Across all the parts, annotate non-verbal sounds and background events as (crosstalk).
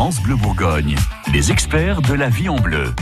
France Bleu Bourgogne, les experts de la vie en bleu.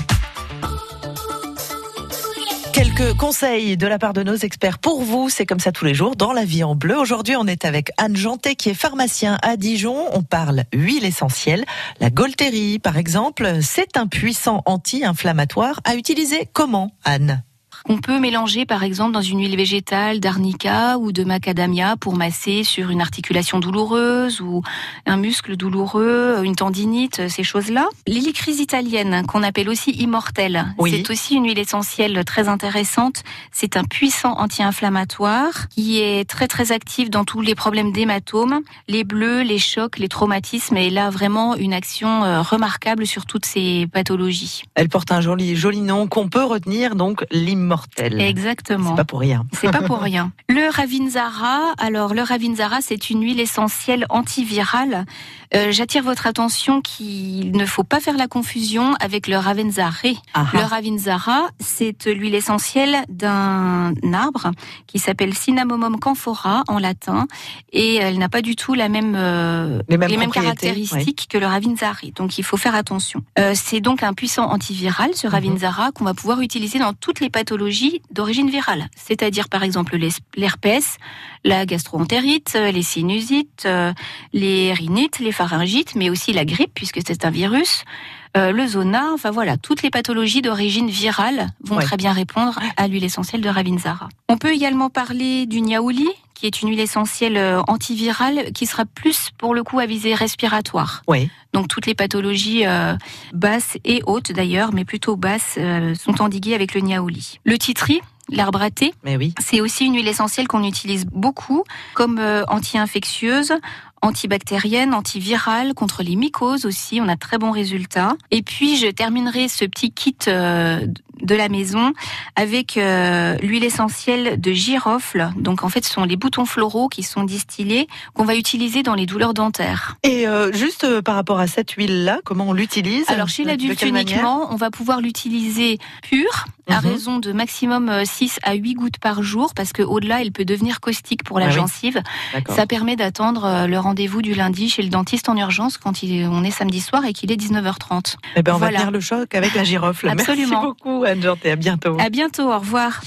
Quelques conseils de la part de nos experts pour vous, c'est comme ça tous les jours dans la vie en bleu. Aujourd'hui, on est avec Anne Janté qui est pharmacien à Dijon. On parle huile essentielle. La Golterie, par exemple, c'est un puissant anti-inflammatoire à utiliser comment, Anne? On peut mélanger par exemple dans une huile végétale d'arnica ou de macadamia pour masser sur une articulation douloureuse ou un muscle douloureux, une tendinite, ces choses-là. L'hélicryse italienne, qu'on appelle aussi immortelle, c'est aussi une huile essentielle très intéressante. C'est un puissant anti-inflammatoire qui est très très actif dans tous les problèmes d'hématome, les bleus, les chocs, les traumatismes et là vraiment une action euh, remarquable sur toutes ces pathologies. Elle porte un joli joli nom qu'on peut retenir donc l'immortelle Exactement. C'est pas pour rien. (laughs) C'est pas pour rien. Le Ravinzara, alors le Ravinzara, c'est une huile essentielle antivirale. Euh, j'attire votre attention qu'il ne faut pas faire la confusion avec le Ravenzare. Le Ravinzara, c'est l'huile essentielle d'un arbre qui s'appelle Cinnamomum camphora en latin et elle n'a pas du tout la même, euh, les mêmes, caractéristiques que le Ravinzare. Donc il faut faire attention. Euh, c'est donc un puissant antiviral, ce mhm. Ravinzara, qu'on va pouvoir utiliser dans toutes les pathologies d'origine virale, c'est-à-dire par exemple l'herpès, la gastroentérite, les sinusites, euh, les rhinites, les pharyngites, mais aussi la grippe puisque c'est un virus, euh, le zona, enfin voilà, toutes les pathologies d'origine virale vont très bien répondre à l'huile essentielle de Ravinzara. On peut également parler du niaouli, qui est une huile essentielle euh, antivirale qui sera plus pour le coup à visée respiratoire. Oui. Donc toutes les pathologies euh, basses et hautes d'ailleurs, mais plutôt basses, euh, sont endiguées avec le niaouli. Le titri, l'arbre à thé. Mais oui. C'est aussi une huile essentielle qu'on utilise beaucoup comme anti-infectieuse, antibactérienne, antivirale, contre les mycoses aussi. On a très bons résultats. Et puis je terminerai ce petit kit de la maison avec euh, l'huile essentielle de girofle. Donc en fait, ce sont les boutons floraux qui sont distillés qu'on va utiliser dans les douleurs dentaires. Et euh, juste euh, par rapport à cette huile-là, comment on l'utilise? Alors chez l'adulte uniquement, on va pouvoir l'utiliser pure à mhm. raison de maximum 6 à 8 gouttes par jour parce que au-delà, elle peut devenir caustique pour la ah gencive. Ça permet d'attendre le rendez-vous du lundi chez le dentiste en urgence quand il on est samedi soir et qu'il est 19h30. Eh ben on va tenir le choc avec la girofle. (laughs) Absolument. Merci beaucoup Anne à bientôt. À bientôt, au revoir.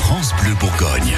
France Bleu Bourgogne.